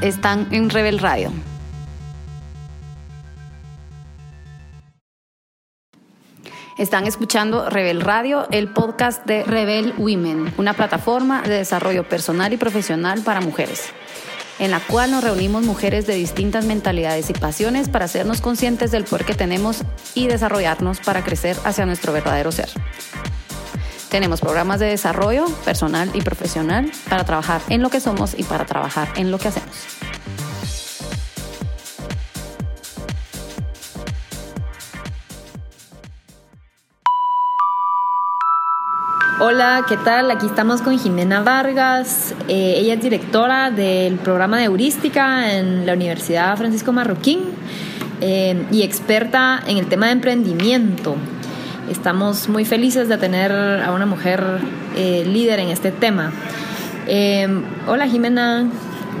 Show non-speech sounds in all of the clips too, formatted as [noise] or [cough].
están en Rebel Radio. Están escuchando Rebel Radio, el podcast de Rebel Women, una plataforma de desarrollo personal y profesional para mujeres, en la cual nos reunimos mujeres de distintas mentalidades y pasiones para hacernos conscientes del poder que tenemos y desarrollarnos para crecer hacia nuestro verdadero ser. Tenemos programas de desarrollo personal y profesional para trabajar en lo que somos y para trabajar en lo que hacemos. Hola, ¿qué tal? Aquí estamos con Jimena Vargas. Eh, ella es directora del programa de heurística en la Universidad Francisco Marroquín eh, y experta en el tema de emprendimiento. Estamos muy felices de tener a una mujer eh, líder en este tema. hola Jimena.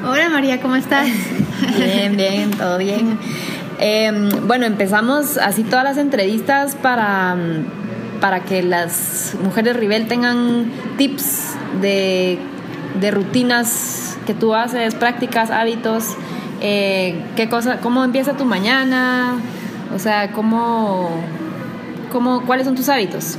Hola María, ¿cómo estás? [laughs] bien, bien, todo bien. bueno, empezamos así todas las entrevistas para para que las mujeres Rivel tengan tips de, rutinas que tú haces, prácticas, hábitos, eh, qué cosa, cómo empieza tu mañana, o sea, cómo, cómo, cuáles son tus hábitos.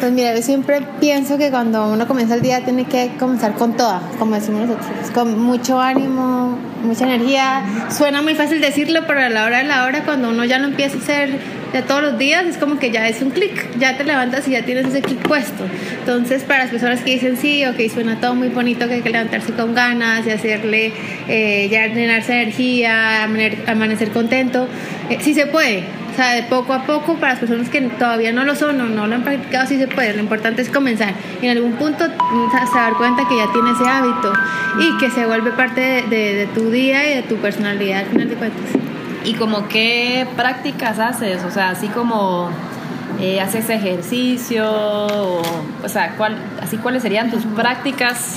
Pues mira, yo siempre pienso que cuando uno comienza el día tiene que comenzar con toda, como decimos nosotros, con mucho ánimo, mucha energía. Suena muy fácil decirlo, pero a la hora de la hora, cuando uno ya lo empieza a hacer de todos los días, es como que ya es un clic, ya te levantas y ya tienes ese clic puesto. Entonces, para las personas que dicen sí, ok, suena todo muy bonito, que hay que levantarse con ganas y hacerle, eh, ya llenarse de energía, amanecer contento, eh, sí se puede sea, de poco a poco, para las personas que todavía no lo son o no lo han practicado, sí se puede. Lo importante es comenzar. Y en algún punto se dar cuenta que ya tiene ese hábito y que se vuelve parte de, tu día y de tu personalidad al final de cuentas. ¿Y como qué prácticas haces? O sea, así como eh, haces ejercicio, o, o sea, ¿cuál, así cuáles serían tus prácticas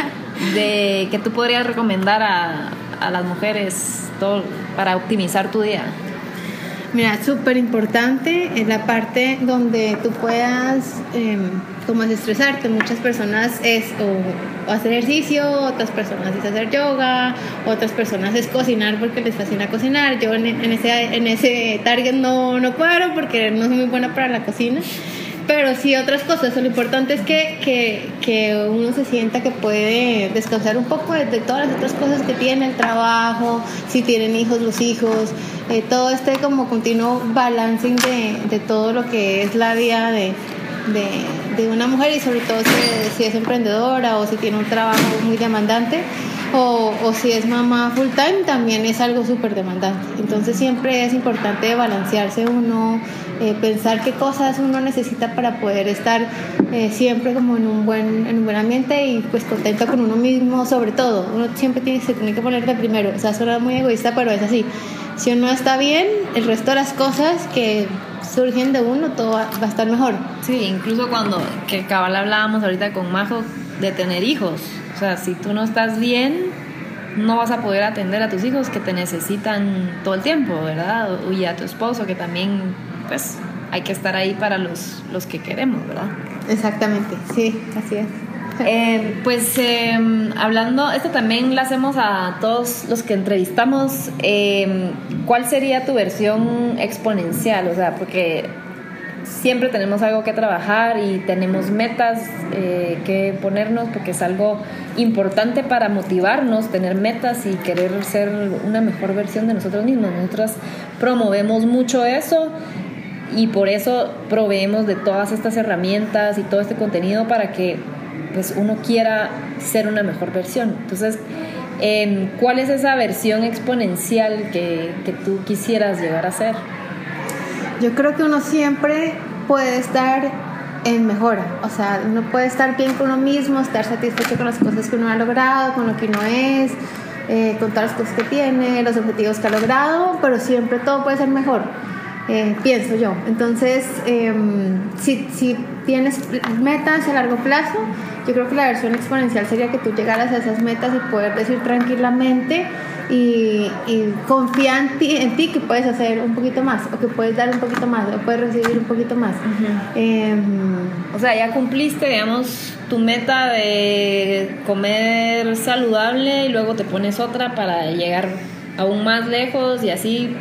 [laughs] de que tú podrías recomendar a, a las mujeres todo, para optimizar tu día? Mira, súper importante es la parte donde tú puedas eh, como desestresarte. Muchas personas es hacer ejercicio, otras personas es hacer yoga, otras personas es cocinar porque les fascina cocinar. Yo en, ese, en ese target no, no paro porque no soy muy buena para la cocina pero sí otras cosas. Lo importante es que, que, que, uno se sienta que puede descansar un poco de, todas las otras cosas que tiene, el trabajo, si tienen hijos, los hijos, eh, todo este como continuo balancing de, de, todo lo que es la vida de, de, una mujer y sobre todo si, si, es emprendedora o si tiene un trabajo muy demandante o, o si es mamá full time también es algo súper demandante. Entonces siempre es importante balancearse uno, eh, pensar qué cosas uno necesita para poder estar eh, siempre como en un, buen, en un buen ambiente y pues contento con uno mismo sobre todo. Uno siempre tiene, se tiene que poner de primero. O sea, suena muy egoísta, pero es así si uno está bien, el resto de las cosas que surgen de uno, todo va, a estar mejor. Sí, incluso cuando, que cabal hablábamos ahorita con Majo, de tener hijos. O sea, si tú no estás bien, no vas a poder atender a tus hijos que te necesitan todo el tiempo, ¿verdad? Y a tu esposo que también, pues, hay que estar ahí para los, los que queremos, ¿verdad? Exactamente, sí, así es. [laughs] Eh, pues em, hablando, esto también lo hacemos a todos los que entrevistamos. Em, ¿Cuál sería tu versión exponencial? O sea, porque siempre tenemos algo que trabajar y tenemos metas eh, que ponernos porque es algo importante para motivarnos, tener metas y querer ser una mejor versión de nosotros mismos. Nosotros promovemos mucho eso y por eso proveemos de todas estas herramientas y todo este contenido para que pues uno quiera ser una mejor versión. Entonces, em, ¿cuál es esa versión exponencial que, que tú quisieras llegar a ser? Yo creo que uno siempre puede estar en mejora, o sea, uno puede estar bien con uno mismo, estar satisfecho con las cosas que uno ha logrado, con lo que uno es, eh, con todas las cosas que tiene, los objetivos que ha logrado, pero siempre todo puede ser mejor. Eh, pienso yo. Entonces, em, si, si, tienes metas a largo plazo, Yo creo que la versión exponencial sería que tú llegaras a esas metas y poder decir tranquilamente y, confía en ti, en ti que puedes hacer un poquito más o que puedes dar un poquito más o puedes recibir un poquito más. Em, o sea, ya cumpliste, digamos, tu meta de comer saludable y luego te pones otra para llegar aún más lejos y así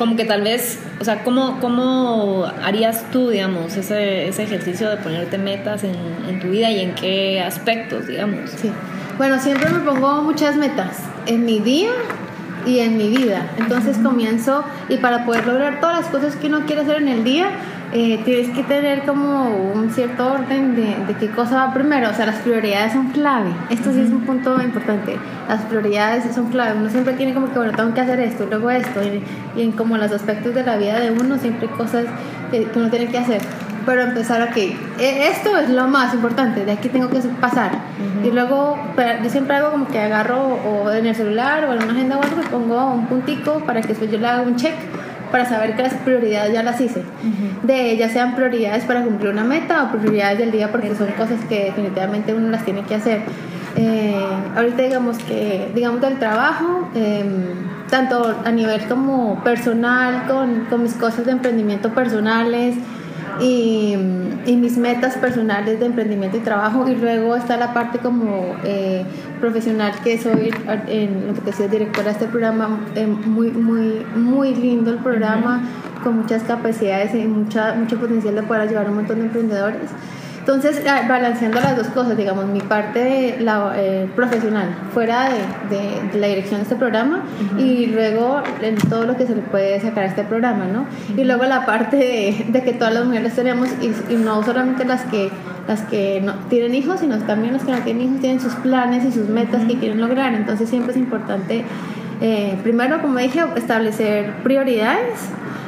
como que tal vez, o sea, ¿cómo, cómo harías tú, digamos, ese, ese ejercicio de ponerte metas en, en, tu vida y en qué aspectos, digamos? Sí. Bueno, siempre me pongo muchas metas en mi día y en mi vida. Entonces comienzo y para poder lograr todas las cosas que uno quiere hacer en el día, eh, tienes que tener como un cierto orden de, de, qué cosa va primero. O sea, las prioridades son clave. Esto sí es un punto importante. Las prioridades son clave. Uno siempre tiene como que, bueno, tengo que hacer esto, luego esto. Y, en como los aspectos de la vida de uno, siempre hay cosas que, uno tiene que hacer. Pero empezar, ok, e, esto es lo más importante, de aquí tengo que pasar. Y luego, yo siempre hago como que agarro o en el celular o en una agenda o algo pongo un puntico para que después yo le haga un check para saber que las prioridades ya las hice. De ellas sean prioridades para cumplir una meta o prioridades del día porque son cosas que definitivamente uno las tiene que hacer. Eh, ahorita digamos que, digamos del trabajo, em, tanto a nivel como personal, con, con mis cosas de emprendimiento personales, y, mis metas personales de emprendimiento y trabajo. Y luego está la parte como eh, profesional que soy en lo que te decía directora de este programa eh, muy muy muy lindo el programa con muchas capacidades y mucha mucho potencial de poder ayudar a un montón de emprendedores entonces, balanceando las dos cosas, digamos, mi parte la, eh, profesional fuera de, la dirección de este programa y luego en todo lo que se le puede sacar a este programa, ¿no? Y luego la parte de, que todas las mujeres tenemos, y, no solamente las que, las que no tienen hijos, sino también las que no tienen hijos tienen sus planes y sus metas que quieren lograr. Entonces, siempre es importante, eh, primero, como dije, establecer prioridades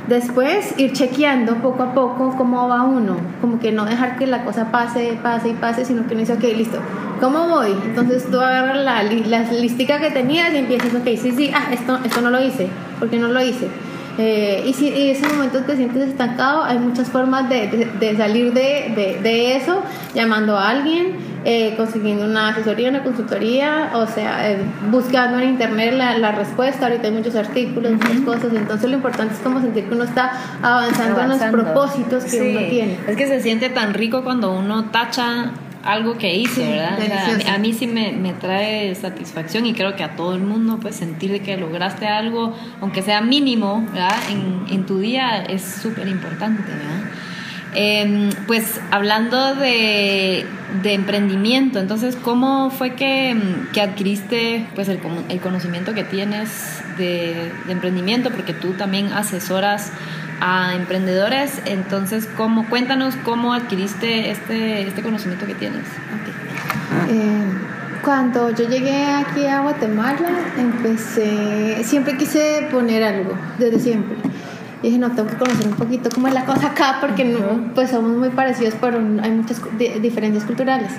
Después ir chequeando poco a poco cómo va uno, como que no dejar que la cosa pase, pase y pase, sino que uno dice, ok, listo, ¿cómo voy? Entonces tú agarras la, la listica que tenías y empiezas, ok, sí, sí, ah, esto, esto no lo hice, porque no lo hice. Eh, y si en ese momento te sientes estancado, hay muchas formas de, de, salir de, de, eso, llamando a alguien, eh, consiguiendo una asesoría, una consultoría, o sea, eh, buscando en internet la, la, respuesta. Ahorita hay muchos artículos, muchas cosas. Entonces, lo importante es como sentir que uno está avanzando, en los propósitos que uno tiene. Es que se siente tan rico cuando uno tacha algo que hice, ¿verdad? a, mí, sí me, me, trae satisfacción y creo que a todo el mundo, pues sentir que lograste algo, aunque sea mínimo, ¿verdad? En, en tu día es súper importante, ¿verdad? Em, pues hablando de, de, emprendimiento, entonces, ¿cómo fue que, que adquiriste pues el, el, conocimiento que tienes de, de emprendimiento? Porque tú también asesoras a emprendedores. Entonces, ¿cómo, cuéntanos cómo adquiriste este, este conocimiento que tienes. Eh, cuando yo llegué aquí a Guatemala, empecé, siempre quise poner algo, desde siempre. Y dije, no, tengo que conocer un poquito cómo es la cosa acá, porque no, pues somos muy parecidos, pero hay muchas diferencias culturales.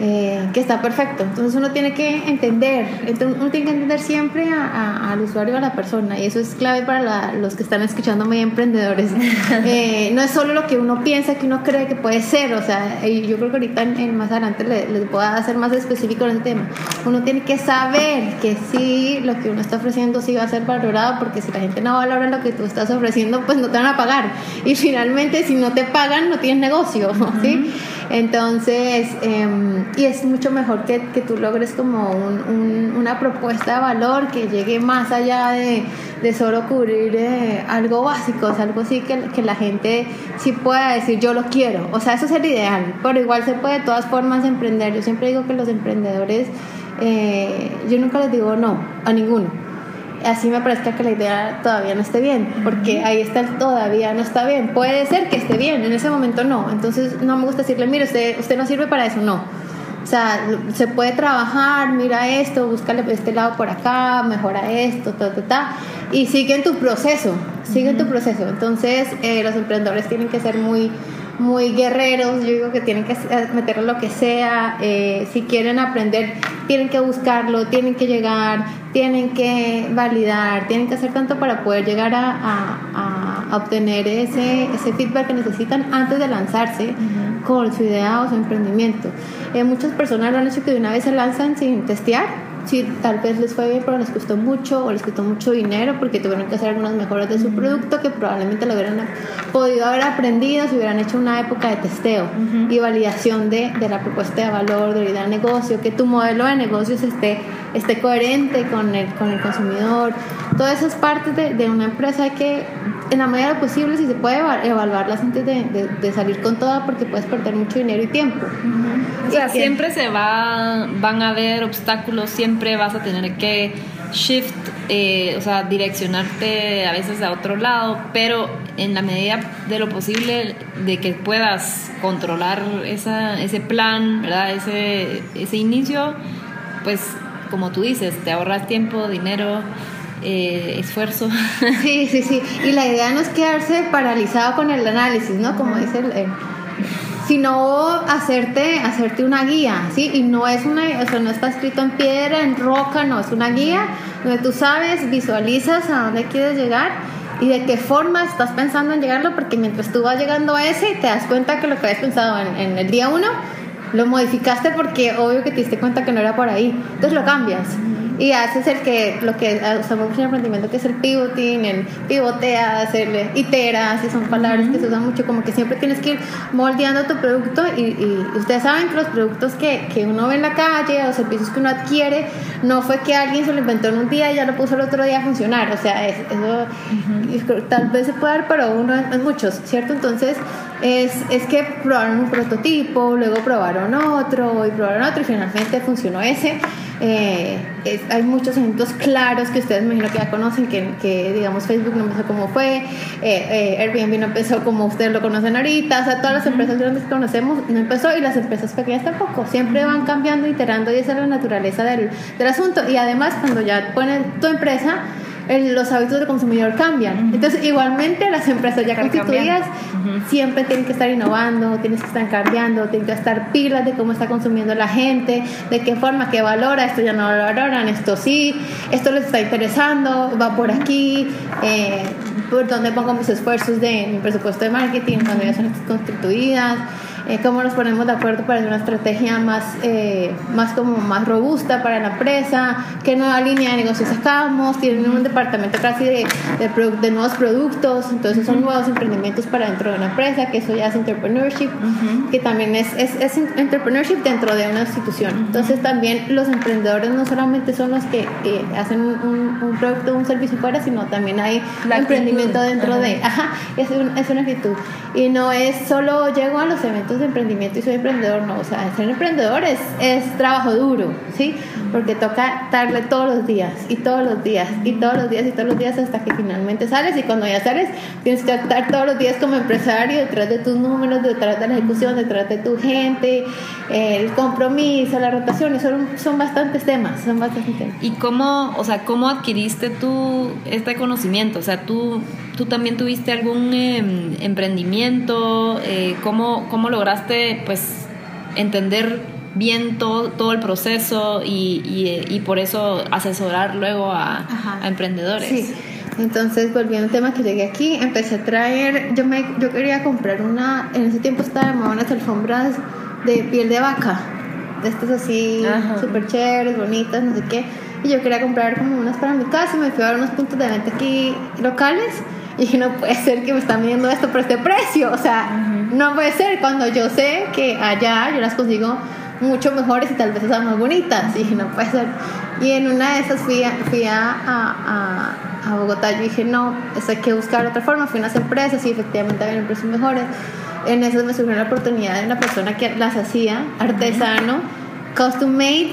Eh, que está perfecto. Entonces uno tiene que entender, uno tiene que entender siempre al usuario, a la persona, y eso es clave para los que están escuchando muy emprendedores. [laughs] Eh, no es solo lo que uno piensa, que uno cree que puede ser, o sea, yo creo que ahorita en, más adelante les, les puedo hacer más específico en ese tema. Uno tiene que saber que sí, lo que uno está ofreciendo sí va a ser valorado, porque si la gente no valora lo que tú estás ofreciendo, pues no te van a pagar. Y finalmente, si no te pagan, no tienes negocio, [laughs] ¿sí? Entonces, em, y es mucho mejor que, que tú logres como una propuesta de valor que llegue más allá de, de solo cubrir eh, algo básico, o algo así que, que, la gente sí pueda decir yo lo quiero. O sea, eso es el ideal, pero igual se puede de todas formas emprender. Yo siempre digo que los emprendedores, eh, yo nunca les digo no a ninguno así me parece que la idea todavía no esté bien, porque ahí está el todavía no está bien. Puede ser que esté bien, en ese momento no. Entonces no me gusta decirle, mire, usted, usted no sirve para eso, no. O sea, se puede trabajar, mira esto, búscale este lado por acá, mejora esto, ta, ta, ta. Y sigue en tu proceso, sigue en tu proceso. Entonces, eh, los emprendedores tienen que ser muy muy guerreros, yo digo que tienen que meter lo que sea, eh, si quieren aprender, tienen que buscarlo, tienen que llegar, tienen que validar, tienen que hacer tanto para poder llegar a, a, obtener ese, ese feedback que necesitan antes de lanzarse, con su idea o su emprendimiento. Eh, muchas personas lo han hecho que de una vez se lanzan sin testear si tal vez les fue bien, pero les costó mucho o les costó mucho dinero porque tuvieron que hacer algunas mejoras de su producto que probablemente lo hubieran podido haber aprendido si hubieran hecho una época de testeo y validación de, de, la propuesta de valor, de idea de negocio, que tu modelo de negocios esté, esté coherente con el, con el consumidor. Todas esas partes de, de una empresa hay que, en la medida de lo posible, si se puede evaluarlas antes de, de salir con toda porque puedes perder mucho dinero y tiempo. O sea, siempre se va, van a haber obstáculos, siempre siempre vas a tener que shift, eh, o sea, direccionarte a veces a otro lado, pero en la medida de lo posible de que puedas controlar esa, ese plan, ¿verdad? Ese, ese inicio, pues como tú dices, te ahorras tiempo, dinero. Eh, esfuerzo. [laughs] Sí, sí, sí. Y la idea no es quedarse paralizado con el análisis, ¿no? Como dice el, sino hacerte, hacerte una guía, ¿sí? Y no es una, o sea, no está escrito en piedra, en roca, no, es una guía donde tú sabes, visualizas a dónde quieres llegar y de qué forma estás pensando en llegarlo, porque mientras tú vas llegando a ese, te das cuenta que lo que habías pensado en, en el día uno, lo modificaste porque obvio que te diste cuenta que no era por ahí, entonces lo cambias y haces el que lo que usamos en emprendimiento que es el pivoting, el pivoteas, el iteras, y son palabras que se usan mucho, como que siempre tienes que ir moldeando tu producto y, y ustedes saben que los productos que, que, uno ve en la calle o servicios que uno adquiere, no fue que alguien se lo inventó en un día y ya lo puso el otro día a funcionar, o sea, es, eso tal vez se puede dar, pero uno en muchos, ¿cierto? Entonces, es, es que probaron un prototipo, luego probaron otro y probaron otro y finalmente funcionó ese. Eh, hay muchos ejemplos claros que ustedes me imagino que ya conocen, que, que digamos Facebook no empezó como fue, eh, eh, Airbnb no empezó como ustedes lo conocen ahorita, o sea, todas las empresas grandes que conocemos no empezó y las empresas pequeñas tampoco, siempre van cambiando, iterando y esa es la naturaleza del, del asunto. Y además cuando ya pones tu empresa, los hábitos del consumidor cambian. Entonces, igualmente las empresas ya constituidas siempre tienen que estar innovando, tienen que estar cambiando, tienen que estar pilas de cómo está consumiendo la gente, de qué forma, qué valora, esto ya no lo valoran, esto sí, esto les está interesando, va por aquí, eh, por dónde pongo mis esfuerzos de mi presupuesto de marketing cuando ya son constituidas. Eh, cómo nos ponemos de acuerdo para hacer una estrategia más, eh, más, como más robusta para la empresa, qué nueva línea de negocio sacamos, tienen un departamento casi de, de, nuevos productos, entonces son nuevos emprendimientos para dentro de una empresa, que eso ya es entrepreneurship, que también es, es, es, entrepreneurship dentro de una institución. Entonces también los emprendedores no solamente son los que hacen un, un, producto, un servicio fuera, sino también hay emprendimiento dentro de, ajá, es, es una actitud. Y no es solo llego a los eventos de emprendimiento y soy emprendedor, no, o sea, ser emprendedor es, es trabajo duro, ¿sí? Porque toca darle todos los días y todos los días y todos los días y todos los días hasta que finalmente sales y cuando ya sales tienes que estar todos los días como empresario detrás de tus números, detrás de la ejecución, detrás de tu gente, el compromiso, la rotación, y son, son bastantes temas, son bastantes temas. ¿Y cómo, o sea, cómo adquiriste tú este conocimiento? O sea, tú, tú también tuviste algún em, emprendimiento, eh, ¿cómo, ¿cómo lograste lograste pues entender bien todo, todo el proceso y, y, por eso asesorar luego a, emprendedores. Sí. Entonces, volviendo al tema que llegué aquí, empecé a traer, yo me yo quería comprar una, en ese tiempo estaban unas alfombras de piel de vaca, de estas así, súper chéveres, bonitas, no sé qué, y yo quería comprar como unas para mi casa, y me fui a ver unos puntos de venta aquí locales, y dije, no puede ser que me están viendo esto por este precio, o sea, no puede ser cuando yo sé que allá yo las consigo mucho mejores y tal vez son más bonitas. Y no puede ser. Y en una de esas fui a, fui a, a, a Bogotá. Yo dije, no, eso hay que buscar otra forma. Fui a unas empresas y efectivamente había precios mejores. En esas me surgió la oportunidad de una persona que las hacía, artesano, custom made.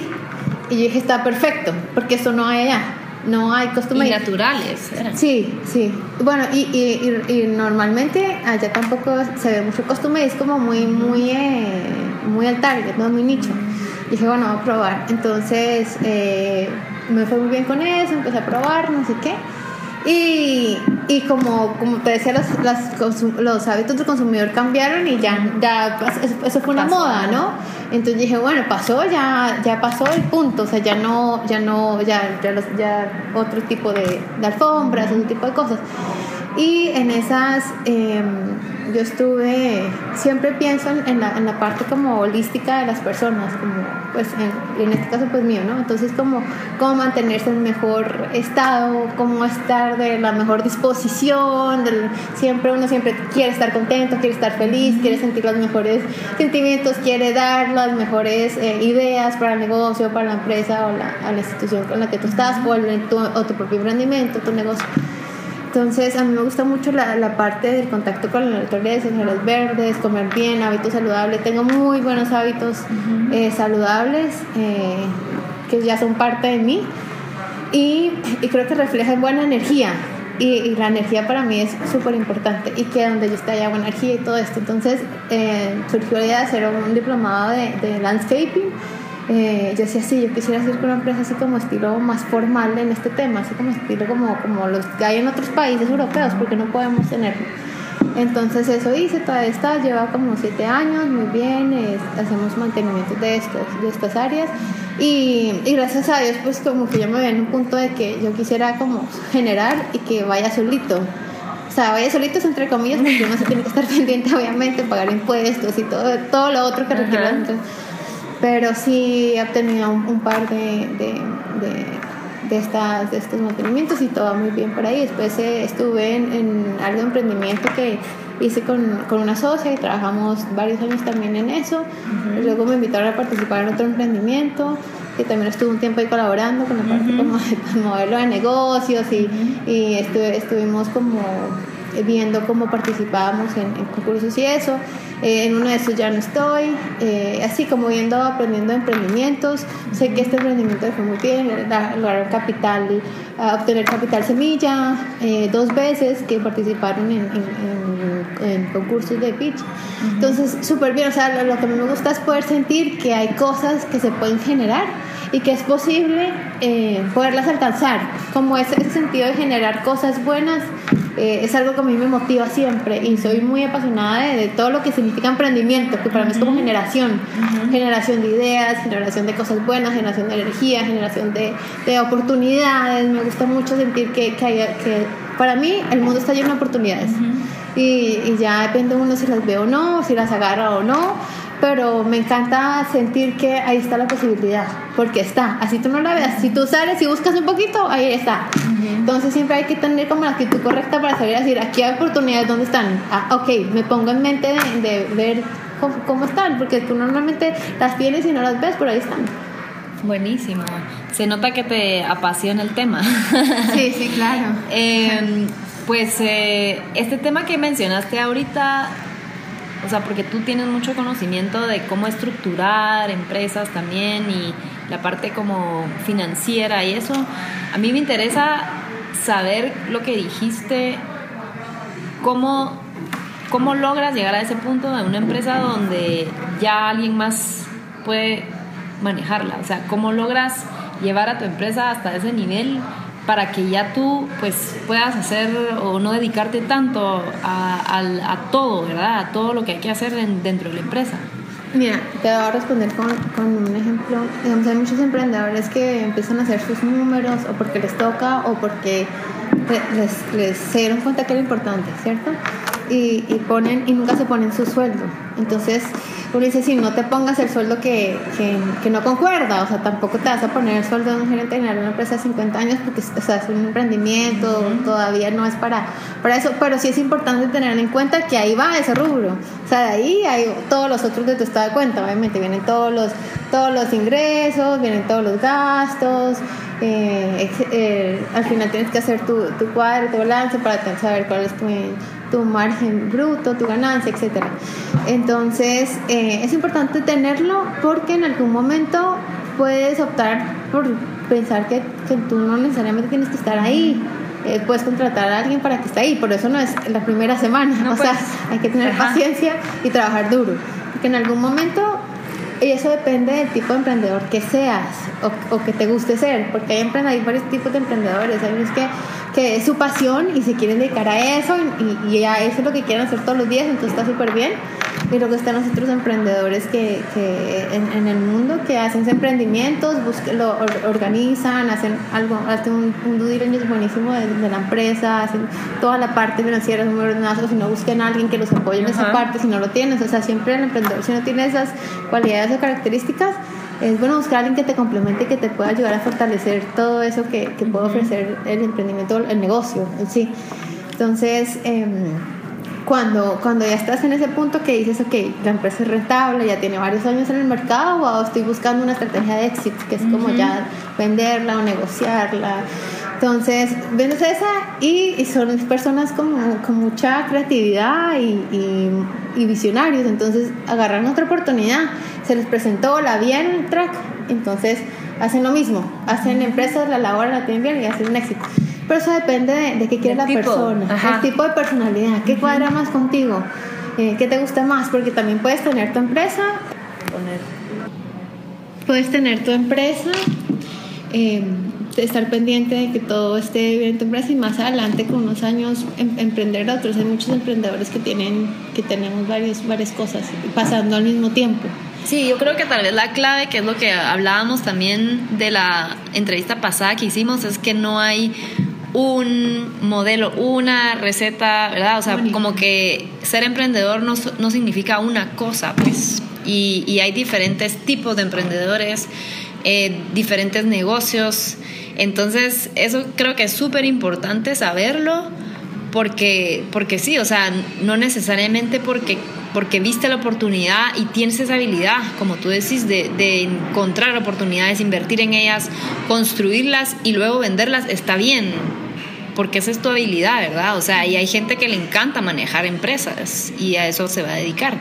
Y yo dije, está perfecto, porque eso no hay allá no hay costumbre. Y naturales. Sí, sí. Bueno, y, y, y, normalmente allá tampoco se ve mucho costumbre, es como muy, muy, eh, muy al target, ¿no? Muy nicho. Y dije, bueno, voy a probar. Entonces eh, me fue muy bien con eso, empecé a probar, no sé qué. Y, y como, como te decía, los, las, los hábitos del consumidor cambiaron y ya, ya eso, fue una moda, ¿no? Entonces dije, bueno, pasó, ya, ya pasó el punto, o sea, ya no, ya no, ya, ya, ya otro tipo de, de alfombras, otro tipo de cosas. Y en esas, em, yo estuve, siempre pienso en la, en la, parte como holística de las personas, como pues en, en, este caso pues mío, ¿no? Entonces como cómo mantenerse en mejor estado, cómo estar de la mejor disposición, siempre uno siempre quiere estar contento, quiere estar feliz, quiere sentir los mejores sentimientos, quiere dar las mejores eh, ideas para el negocio, para la empresa o la, a la institución con la que tú estás o, el, tu, o tu propio emprendimiento, tu negocio. Entonces, a mí me gusta mucho la, la parte del contacto con la naturaleza, los verdes, comer bien, hábitos saludables. Tengo muy buenos hábitos eh, saludables eh, que ya son parte de mí y, y creo que reflejan buena energía. Y, y, la energía para mí es súper importante y que donde yo esté haya buena energía y todo esto. Entonces eh, surgió la idea de hacer un diplomado de, de landscaping eh, yo decía, sí, yo quisiera hacer con una empresa así como estilo más formal en este tema, así como estilo como, como los que hay en otros países europeos, porque no podemos tenerlo. Entonces eso hice, todavía está, lleva como siete años, muy bien, hacemos mantenimiento de, estos, de estas áreas y, y, gracias a Dios pues como que yo me veía en un punto de que yo quisiera como generar y que vaya solito. O sea, vaya solito entre comillas porque uno se tiene que estar [laughs] pendiente obviamente, pagar impuestos y todo, todo lo otro que requiere pero sí he obtenido un, par de, de, de, de, estas, de estos mantenimientos y todo muy bien por ahí. Después eh, estuve en, en, algo de emprendimiento que hice con, con, una socia y trabajamos varios años también en eso. Luego me invitaron a participar en otro emprendimiento que también estuve un tiempo ahí colaborando con la parte como de modelo de negocios y, y estuve, estuvimos como viendo cómo participábamos en, en concursos y eso. Eh, en uno de esos ya no estoy, eh, así como viendo, aprendiendo emprendimientos. Sé que este emprendimiento fue muy bien, lograr capital, obtener capital semilla eh, dos veces que participaron en, en, en, concursos de pitch. Entonces, súper bien, o sea, lo, lo que a mí me gusta es poder sentir que hay cosas que se pueden generar y que es posible eh, poderlas alcanzar, como ese, ese, sentido de generar cosas buenas. Eh, es algo que a mí me motiva siempre y soy muy apasionada de, de todo lo que significa emprendimiento, que para mí es como generación, generación de ideas, generación de cosas buenas, generación de energía, generación de, de oportunidades. Me gusta mucho sentir que, que, hay, que, para mí el mundo está lleno de oportunidades. Y, y ya depende uno si las ve o no, si las agarra o no pero me encanta sentir que ahí está la posibilidad, porque está, así tú no la veas, si tú sales y buscas un poquito, ahí está. Entonces siempre hay que tener como la actitud correcta para salir a decir, aquí hay oportunidades, ¿dónde están? Ah, ok, me pongo en mente de, de ver cómo, cómo, están, porque tú normalmente las tienes y no las ves, pero ahí están. Buenísimo. Se nota que te apasiona el tema. [laughs] Sí, sí, claro. [laughs] eh, pues eh, este tema que mencionaste ahorita o sea, porque tú tienes mucho conocimiento de cómo estructurar empresas también y la parte como financiera y eso. A mí me interesa saber lo que dijiste, cómo, cómo logras llegar a ese punto de una empresa donde ya alguien más puede manejarla. O sea, cómo logras llevar a tu empresa hasta ese nivel para que ya tú pues puedas hacer o no dedicarte tanto a, a, todo, ¿verdad? A todo lo que hay que hacer en, dentro de la empresa. Mira, te voy a responder con, con, un ejemplo. Digamos, hay muchos emprendedores que empiezan a hacer sus números o porque les toca o porque les, les se dieron cuenta que era importante, ¿cierto? Y, y, ponen y nunca se ponen su sueldo. Entonces, uno dice, si no te pongas el sueldo que, que, que, no concuerda, o sea, tampoco te vas a poner el sueldo de un gerente general de una empresa de 50 años porque o sea, es un emprendimiento, uh -huh. todavía no es para, para eso, pero sí es importante tener en cuenta que ahí va ese rubro. O sea, de ahí hay todos los otros de tu estado de cuenta, obviamente, vienen todos los, todos los ingresos, vienen todos los gastos, eh, eh, al final tienes que hacer tu, tu cuadro, tu balance para saber cuál es tu tu margen bruto, tu ganancia, etc. Entonces, eh, es importante tenerlo porque en algún momento puedes optar por pensar que, que tú no necesariamente tienes que estar ahí. Eh, puedes contratar a alguien para que esté ahí, por eso no es la primera semana. No, o pues, sea, hay que tener ajá. paciencia y trabajar duro. Porque en algún momento y eso depende del tipo de emprendedor que seas o, que te guste ser, porque hay, hay varios tipos de emprendedores. Hay unos que, que es su pasión y se quieren dedicar a eso y, y a eso es lo que quieren hacer todos los días, entonces está súper bien. Y luego están los otros emprendedores que, que en, el mundo que hacen emprendimientos, lo organizan, hacen algo, hacen un, un due diligence buenísimo de, la empresa, hacen toda la parte financiera muy ordenada, si no busquen a alguien que los apoye en esa parte, si no lo tienes, o sea, siempre el emprendedor, si no tiene esas cualidades o características, es bueno buscar a alguien que te complemente y que te pueda ayudar a fortalecer todo eso que, que puede ofrecer el emprendimiento, el negocio en sí. Entonces, em, cuando, cuando ya estás en ese punto que dices, ok, la empresa es rentable, ya tiene varios años en el mercado, o estoy buscando una estrategia de éxito, que es como ya venderla o negociarla. Entonces, vendes esa y, son personas con, con mucha creatividad y, y, visionarios. Entonces, agarran otra oportunidad, se les presentó, la vieron el track, entonces hacen lo mismo. Hacen empresas, la labor la tienen bien y hacen un éxito. Pero eso depende de, qué quiere la persona, el tipo de personalidad, qué cuadra más contigo, eh, qué te gusta más, porque también puedes tener tu empresa, puedes tener tu empresa, eh, estar pendiente de que todo esté bien en tu empresa y más adelante con unos años em, emprender a otros. Hay muchos emprendedores que tienen que tenemos varios, varias cosas pasando al mismo tiempo. Sí, yo creo que tal vez la clave, que es lo que hablábamos también de la entrevista pasada que hicimos, es que no hay un modelo, una receta, ¿verdad? O sea, como que ser emprendedor no, no significa una cosa, pues. Y, y, hay diferentes tipos de emprendedores, eh, diferentes negocios. Entonces, eso creo que es súper importante saberlo, porque, porque sí, o sea, no necesariamente porque, porque viste la oportunidad y tienes esa habilidad, como tú decís, de, de encontrar oportunidades, invertir en ellas, construirlas y luego venderlas, está bien porque esa es tu habilidad, ¿verdad? O sea, y hay gente que le encanta manejar empresas y a eso se va a dedicar.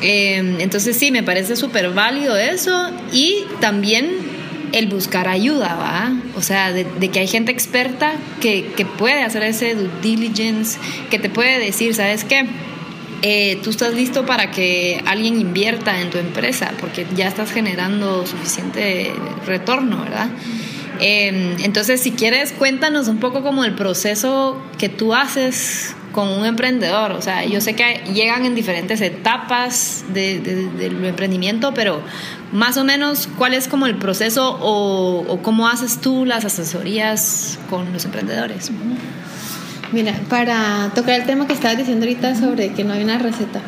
Eh, entonces sí, me parece súper válido eso y también el buscar ayuda, ¿va? O sea, de, que hay gente experta que, que, puede hacer ese due diligence, que te puede decir, ¿sabes qué? Eh, tú estás listo para que alguien invierta en tu empresa porque ya estás generando suficiente retorno, ¿verdad? Em, entonces, si quieres, cuéntanos un poco como el proceso que tú haces con un emprendedor. O sea, yo sé que llegan en diferentes etapas de, del emprendimiento, pero más o menos, ¿cuál es como el proceso o, cómo haces tú las asesorías con los emprendedores? Mira, para tocar el tema que estabas diciendo ahorita sobre que no hay una receta.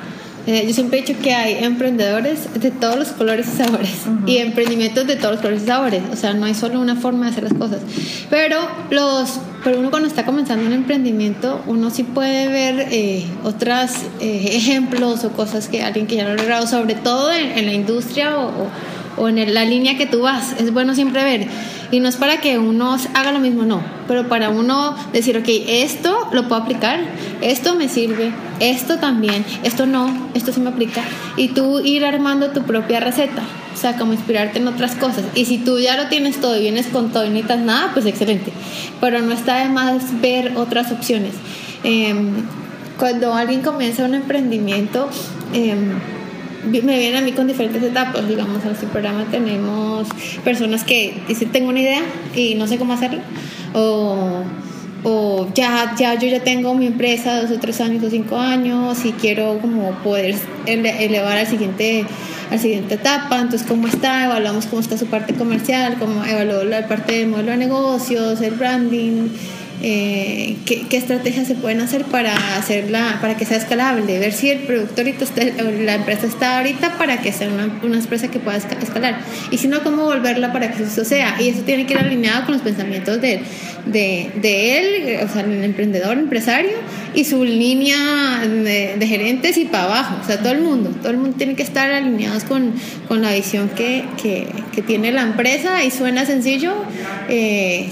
Eh, yo siempre he dicho que hay emprendedores de todos los colores y sabores y emprendimientos de todos los colores y sabores. O sea, no hay solo una forma de hacer las cosas. Pero los, pero uno cuando está comenzando un emprendimiento, uno sí puede ver eh, otros eh, [laughs] ejemplos o cosas que alguien que ya lo ha logrado, sobre todo en, la industria o, o en la línea que tú vas. Es bueno siempre ver y no es para que uno haga lo mismo, no, pero para uno decir, ok, esto lo puedo aplicar, esto me sirve, esto también, esto no, esto sí me aplica. Y tú ir armando tu propia receta, o sea, como inspirarte en otras cosas. Y si tú ya lo tienes todo y vienes con todo y no necesitas nada, pues excelente. Pero no está de más ver otras opciones. Em, cuando alguien comienza un emprendimiento, eh, me vienen a mí con diferentes etapas. Digamos, en este programa tenemos personas que dicen, tengo una idea y no sé cómo hacerlo. O, o ya, ya yo ya tengo mi empresa dos o tres años o cinco años y quiero como poder elevar al siguiente a la siguiente etapa, entonces cómo está, evaluamos cómo está su parte comercial, cómo evaluó la parte de modelo de negocios, el branding, eh, ¿qué, estrategias se pueden hacer para hacerla, para que sea escalable, ver si el productor y la empresa está ahorita para que sea una, una, empresa que pueda escalar. Y si no, cómo volverla para que eso sea y eso tiene que ir alineado con los pensamientos de, de, de él, o sea, el emprendedor, empresario y su línea de, gerentes y para abajo, o sea, todo el mundo, todo el mundo tiene que estar alineados con, con la visión que, que, que, tiene la empresa. Y suena sencillo. Eh,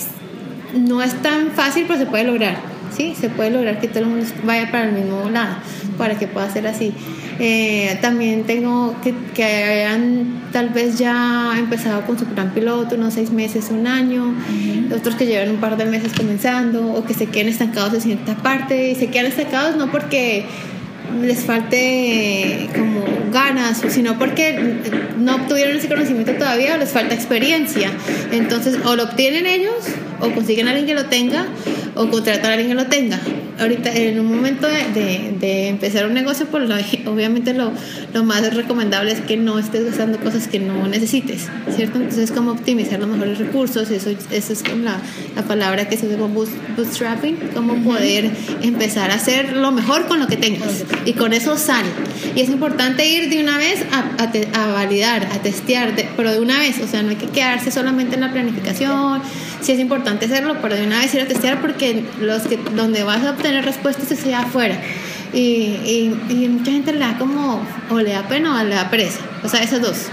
no es tan fácil, pero se puede lograr. Sí, se puede lograr que todo el mundo vaya para el mismo lado, para que pueda ser así. Eh, también tengo que, que hayan tal vez ya empezado con su plan piloto, unos seis meses, un año, otros que llevan un par de meses comenzando, o que se queden estancados en cierta parte, y se quedan estancados no porque les falte como ganas, sino porque no obtuvieron ese conocimiento todavía o les falta experiencia. Entonces, o lo obtienen ellos, o consiguen a alguien que lo tenga, o contratan a alguien que lo tenga. ahorita en un momento de, de, empezar un negocio, pues [laughs] obviamente lo, lo, más recomendable es que no estés gastando cosas que no necesites, ¿cierto? Entonces, como optimizar los mejores recursos, eso, eso es la, la palabra que se llama bootstrapping, cómo poder empezar a hacer lo mejor con lo que tengas y con eso sal. Y es importante ir de una vez a, a, validar, a testear, pero de una vez, o sea, no hay que quedarse solamente en la planificación, sí es importante hacerlo, pero de una vez ir a testear porque los que, donde vas a obtener respuestas es allá afuera. Y, y, mucha gente le da como, o le da pena o le da pereza, o sea, esas dos.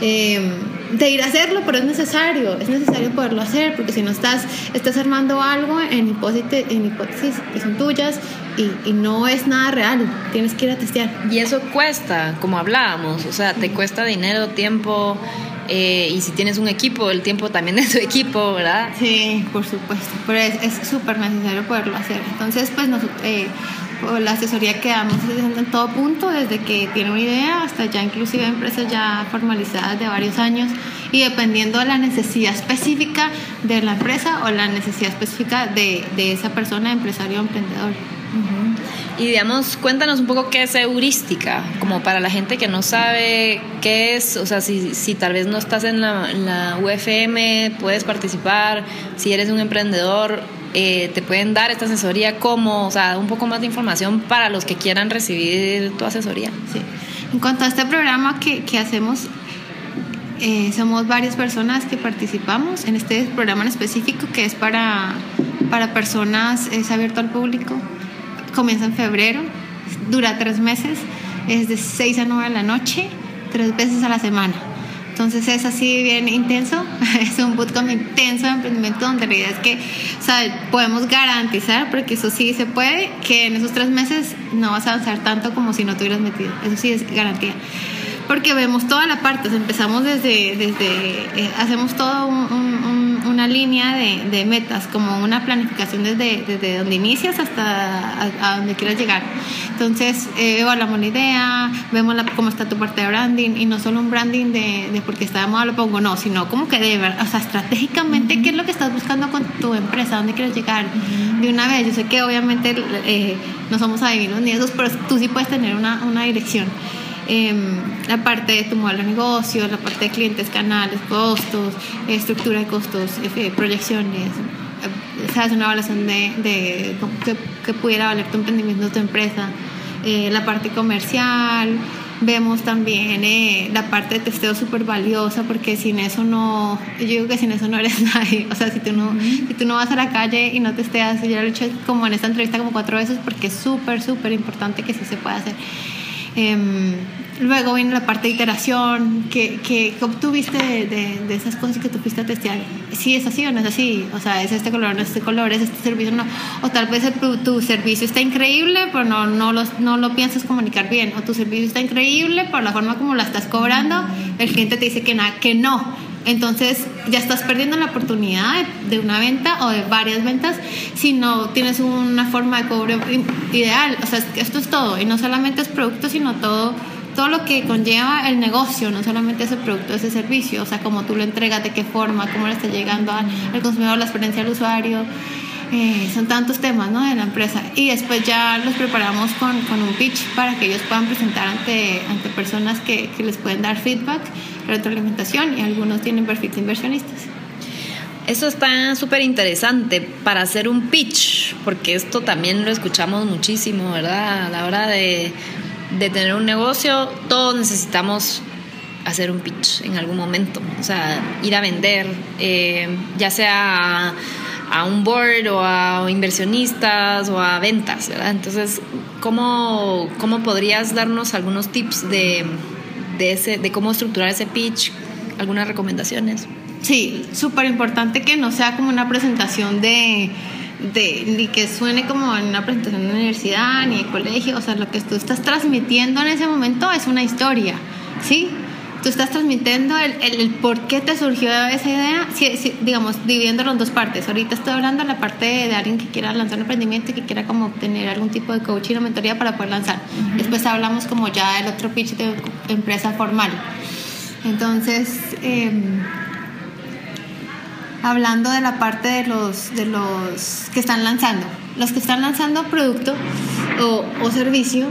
Em, de ir a hacerlo, pero es necesario, es necesario poderlo hacer, porque si no estás, estás armando algo en, hipótesis, en hipótesis que son tuyas y, y, no es nada real, tienes que ir a testear. Y eso cuesta, como hablábamos, o sea, te cuesta dinero, tiempo, eh, y si tienes un equipo, el tiempo también de tu equipo, ¿verdad? Sí, por supuesto, pero es súper necesario poderlo hacer. Entonces, pues eh, la asesoría que damos es en todo punto, desde que tiene una idea hasta ya inclusive empresas ya formalizadas de varios años y dependiendo de la necesidad específica de la empresa o la necesidad específica de, de esa persona, empresario o emprendedor. Y digamos, cuéntanos un poco qué es heurística, como para la gente que no sabe qué es, o sea, si, si tal vez no estás en la, en la UFM, puedes participar, si eres un emprendedor, eh, te pueden dar esta asesoría, como, o sea, un poco más de información para los que quieran recibir tu asesoría. Sí. En cuanto a este programa que, que hacemos, eh, somos varias personas que participamos en este programa en específico que es para, para personas, es abierto al público comienza en febrero, dura tres meses, es de 6 a 9 de la noche, tres veces a la semana. Entonces es así bien intenso, [laughs] es un bootcamp intenso de emprendimiento donde la idea es que o podemos garantizar, porque eso sí se puede, que en esos tres meses no vas a avanzar tanto como si no te hubieras metido. Eso sí es garantía. Porque vemos toda la parte, empezamos desde, desde eh, hacemos todo un una línea de, de, metas, como una planificación desde, desde donde inicias hasta a, donde quieras llegar. Entonces, eh, evaluamos la idea, vemos la, cómo está tu parte de branding y no solo un branding de, de porque está de moda lo pongo, no, sino como que de verdad, o sea, estratégicamente, ¿qué es lo que estás buscando con tu empresa? ¿Dónde quieres llegar? De una vez, yo sé que obviamente eh, no somos adivinos ni esos, pero tú sí puedes tener una, una dirección. Em, la parte de tu modelo de negocio, la parte de clientes, canales, costos, estructura de costos, eh, proyecciones, eh, sabes una evaluación de, de que, pudiera valer tu emprendimiento, tu empresa, eh, la parte comercial, vemos también la parte de testeo súper valiosa porque sin eso no, yo digo que sin eso no eres [laughs] nadie, o sea, si tú no, si tú no vas a la calle y no testeas, yo lo he hecho como en esta entrevista como cuatro veces porque es súper, súper importante que sí se pueda hacer. Em, luego viene la parte de iteración, que, que, obtuviste de, de, esas cosas que tú fuiste a testear. Si es así o no es así, o sea, es este color, no es este color, es este servicio, no. O tal vez tu, servicio está increíble, pero no, no, no lo piensas comunicar bien. O tu servicio está increíble, pero la forma como la estás cobrando, el cliente te dice que, nada que no. Entonces ya estás perdiendo la oportunidad de una venta o de varias ventas si no tienes una forma de cobro ideal. O sea, esto es todo. Y no solamente es producto, sino todo todo lo que conlleva el negocio, no solamente ese producto, ese servicio, o sea, cómo tú lo entregas, de qué forma, cómo le está llegando al, consumidor, la experiencia del usuario. Eh, son tantos temas ¿no? de la empresa y después ya los preparamos con, con, un pitch para que ellos puedan presentar ante, ante personas que, que les pueden dar feedback, retroalimentación y algunos tienen perfil inversionistas. Eso está súper interesante para hacer un pitch, porque esto también lo escuchamos muchísimo, ¿verdad? A la hora de, de tener un negocio, todos necesitamos hacer un pitch en algún momento, o sea, ir a vender, eh, ya sea a, un board o a inversionistas o a ventas, ¿verdad? Entonces, ¿cómo, cómo podrías darnos algunos tips de, de, cómo estructurar ese pitch? ¿Algunas recomendaciones? Sí, súper importante que no sea como una presentación de, de, ni que suene como una presentación de universidad ni de colegio, o sea, lo que tú estás transmitiendo en ese momento es una historia, ¿sí? Tú estás transmitiendo el, el, por qué te surgió esa idea, digamos, dividiéndolo en dos partes. Ahorita estoy hablando de la parte de, alguien que quiera lanzar un emprendimiento y que quiera como obtener algún tipo de coaching o mentoría para poder lanzar. Después hablamos como ya del otro pitch de empresa formal. Entonces, eh, hablando de la parte de los, de los que están lanzando. Los que están lanzando producto o, o servicio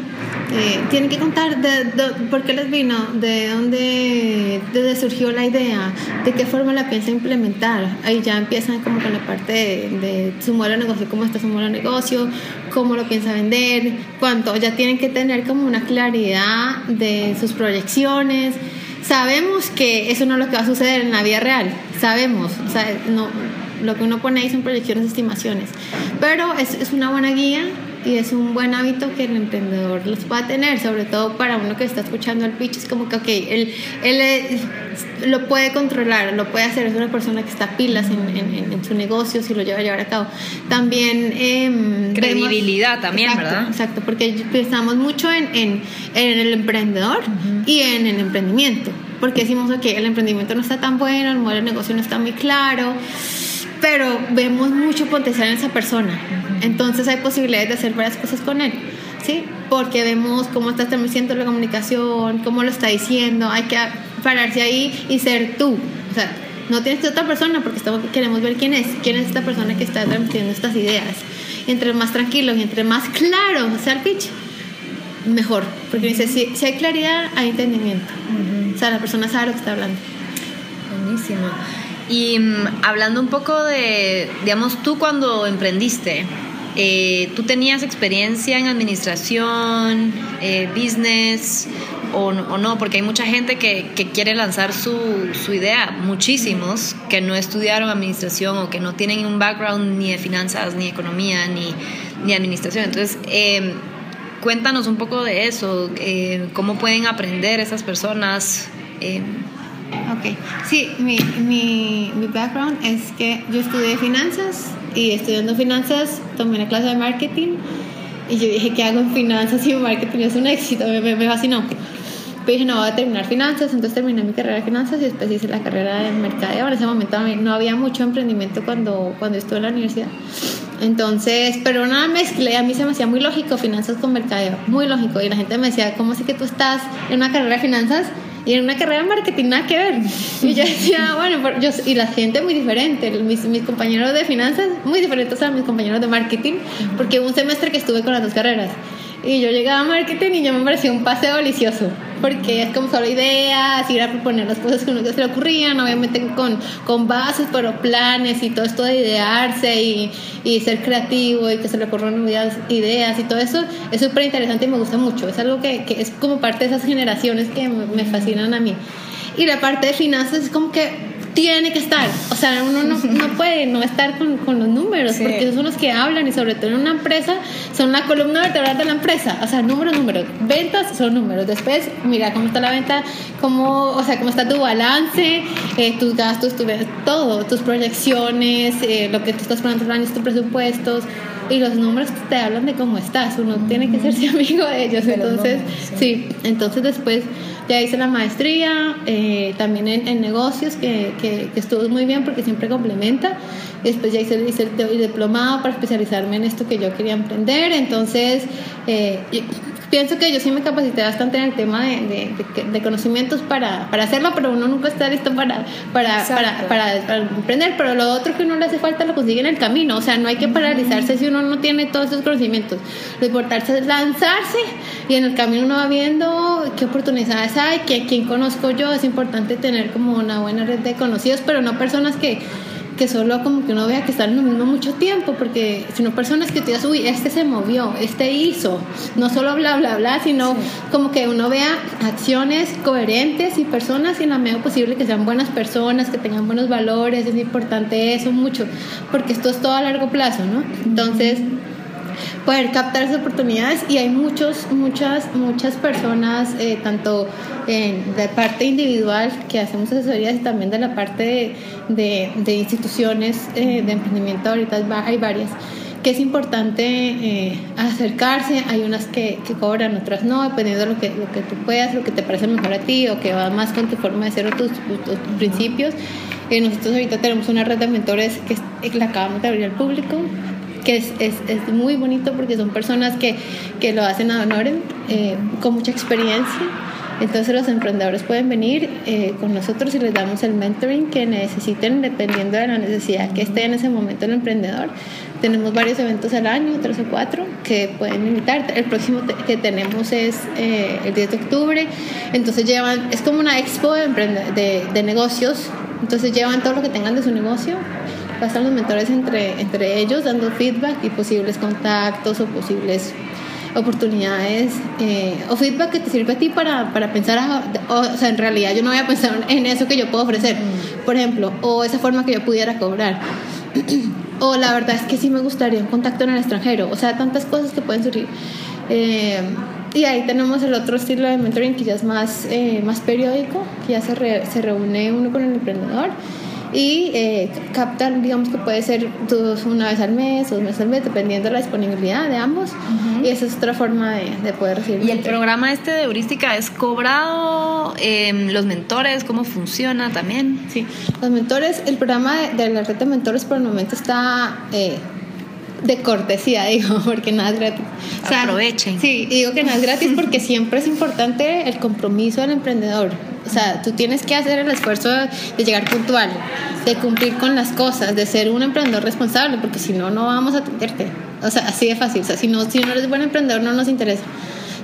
eh, tienen que contar de, por qué les vino, de dónde, de surgió la idea, de qué forma la piensa implementar. Ahí ya empiezan como con la parte de, su modelo de negocio, cómo está su modelo de negocio, cómo lo piensa vender, cuánto. Ya tienen que tener como una claridad de sus proyecciones. Sabemos que eso no es lo que va a suceder en la vida real, sabemos, no, lo que uno pone ahí son proyecciones, estimaciones, pero es, es una buena guía y es un buen hábito que el emprendedor los pueda tener, sobre todo para uno que está escuchando el pitch, es como que, ok, él, él lo puede controlar, lo puede hacer, es una persona que está pilas en, en, su negocio, si lo lleva a llevar a cabo. También... Eh, Credibilidad también, ¿verdad? Exacto, porque pensamos mucho en, en, el emprendedor y en el emprendimiento, porque decimos, ok, el emprendimiento no está tan bueno, el modelo de negocio no está muy claro pero vemos mucho potencial en esa persona. Entonces hay posibilidades de hacer varias cosas con él, ¿sí? Porque vemos cómo está estableciendo la comunicación, cómo lo está diciendo, hay que pararse ahí y ser tú. O sea, no tienes que otra persona porque estamos, queremos ver quién es, quién es esta persona que está transmitiendo estas ideas. Y entre más tranquilo y entre más claro sea el pitch, mejor. Porque dice, si, si hay claridad, hay entendimiento. O sea, la persona sabe lo que está hablando. Buenísimo. Y mm, hablando un poco de, digamos, tú cuando emprendiste, eh, ¿tú tenías experiencia en administración, eh, business o, no? Porque hay mucha gente que, quiere lanzar su, su, idea, muchísimos que no estudiaron administración o que no tienen un background ni de finanzas, ni economía, ni, ni administración. Entonces, eh, cuéntanos un poco de eso, cómo pueden aprender esas personas. Ok, sí, mi, mi, mi, background es que yo estudié finanzas y estudiando finanzas tomé una clase de marketing y yo dije, ¿qué hago en finanzas y marketing? Es un éxito, me, me, fascinó. Pero dije, no, voy a terminar finanzas, entonces terminé mi carrera de finanzas y después hice la carrera de mercadeo. En ese momento no había mucho emprendimiento cuando, cuando estuve en la universidad. Entonces, pero una mezcla, a mí se me hacía muy lógico finanzas con mercadeo, muy lógico. Y la gente me decía, ¿cómo así que tú estás en una carrera de finanzas? Y en una carrera de marketing nada que ver. Y yo decía, [laughs] bueno, yo, y la gente muy diferente, mis, mis compañeros de finanzas muy diferentes a mis compañeros de marketing, porque un semestre que estuve con las dos carreras. Y yo llegaba a marketing y yo me parecía un paseo delicioso, porque es como solo ideas, ir a proponer las cosas que uno se le ocurrían, obviamente con, con bases, pero planes y todo esto de idearse y, y ser creativo y que se le ocurran ideas, ideas y todo eso es súper interesante y me gusta mucho. Es algo que, que, es como parte de esas generaciones que me fascinan a mí. Y la parte de finanzas es como que tiene que estar. O sea, uno no, no [laughs] puede no estar con, con los números, porque esos son los que hablan y sobre todo en una empresa son la columna vertebral de la empresa. O sea, números, números. Ventas son números. Después, mira cómo está la venta, cómo, o sea, cómo está tu balance, eh, tus gastos, tu, todo, tus proyecciones, eh, lo que tú estás poniendo en tus presupuestos y los números te hablan de cómo estás. Uno tiene que serse [laughs] amigo de ellos. entonces, sí, entonces después ya hice la maestría, eh, también en, negocios, que, que, estuvo muy bien porque siempre complementa. Después ya hice, el diplomado para especializarme en esto que yo quería emprender. Entonces, eh, pienso que yo sí me capacité bastante en el tema de, de, conocimientos para, para, hacerlo, pero uno nunca está listo para, para, para, para, emprender. Pero lo otro que uno le hace falta lo consigue en el camino. O sea, no hay que paralizarse si uno no tiene todos esos conocimientos. Lo importante es lanzarse y en el camino uno va viendo qué oportunidades hay, qué, quién conozco yo. Es importante tener como una buena red de conocidos, pero no personas que que solo como que uno vea que están en lo mismo mucho tiempo, porque sino personas que te digas, uy, este se movió, este hizo, no solo bla, bla, bla, sino como que uno vea acciones coherentes y personas y en la medida posible que sean buenas personas, que tengan buenos valores, es importante eso mucho, porque esto es todo a largo plazo, ¿no? Entonces poder captar esas oportunidades y hay muchos, muchas, muchas personas, eh, tanto de parte individual que hacemos asesorías y también de la parte de, de, instituciones eh, de emprendimiento, ahorita hay varias que es importante eh, acercarse, hay unas que, que, cobran, otras no, dependiendo de lo que, lo que tú puedas, lo que te parece mejor a ti o que va más con tu forma de ser o tus, tus, principios. nosotros ahorita tenemos una red de mentores que la acabamos de abrir al público, que es, es, es, muy bonito porque son personas que, que lo hacen a honor, eh, con mucha experiencia Entonces los emprendedores pueden venir eh, con nosotros y les damos el mentoring que necesiten dependiendo de la necesidad que esté en ese momento el emprendedor. Tenemos varios eventos al año, tres o cuatro, que pueden invitar. El próximo que tenemos es eh, el 10 de octubre. Entonces llevan, es como una expo de, de, de negocios. Entonces llevan todo lo que tengan de su negocio pasan los mentores entre, entre ellos dando feedback y posibles contactos o posibles oportunidades eh, o feedback que te sirve a ti para, para pensar, ah, o, sea, en realidad yo no voy a pensar [laughs] en eso que yo puedo ofrecer, mm. por ejemplo, o esa forma que yo pudiera cobrar. [clears throat] o la verdad es que sí me gustaría un contacto en el extranjero, o sea, tantas cosas que pueden surgir. Eh, y ahí tenemos el otro estilo de mentoring que ya es más, eh, más periódico, que ya se, se reúne uno con el emprendedor y eh, captan, digamos que puede ser dos, una vez al mes, dos meses al mes, dependiendo de la disponibilidad de ambos. Y esa es otra forma de, de poder recibir. ¿Y el programa este de heurística es cobrado? Eh, ¿Los mentores? ¿Cómo funciona también? Sí, los mentores, el programa de, la red de mentores por el momento está... Eh, de cortesía, [laughs] digo, porque nada es gratis. Aprovechen. Sí, digo que nada es gratis porque siempre es importante el compromiso del emprendedor. O sea, tú tienes que hacer el esfuerzo de llegar puntual, de cumplir con las cosas, de ser un emprendedor responsable, porque si no, no vamos a atenderte. O sea, así de fácil. O sea, si no, si no eres buen emprendedor, no nos interesa.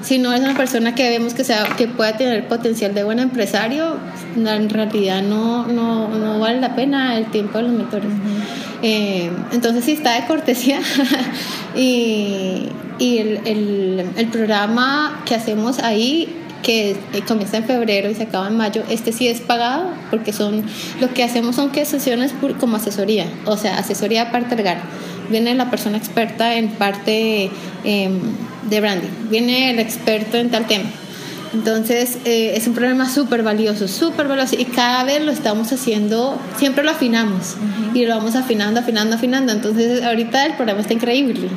Si no eres una persona que vemos que, sea, que pueda tener potencial de buen empresario, en realidad no, no, no vale la pena el tiempo de los mentores. Eh, entonces, sí está de cortesía. [laughs] y, y el, el, el programa que hacemos ahí que eh, comienza en febrero y se acaba en mayo, este sí es pagado porque son lo que hacemos son que sesiones como asesoría, o sea, asesoría parte legal. Viene la persona experta en parte em, de branding, viene el experto en tal tema. Entonces eh, es un problema súper valioso, súper valioso y cada vez lo estamos haciendo, siempre lo afinamos y lo vamos afinando, afinando, afinando. Entonces ahorita el programa está increíble.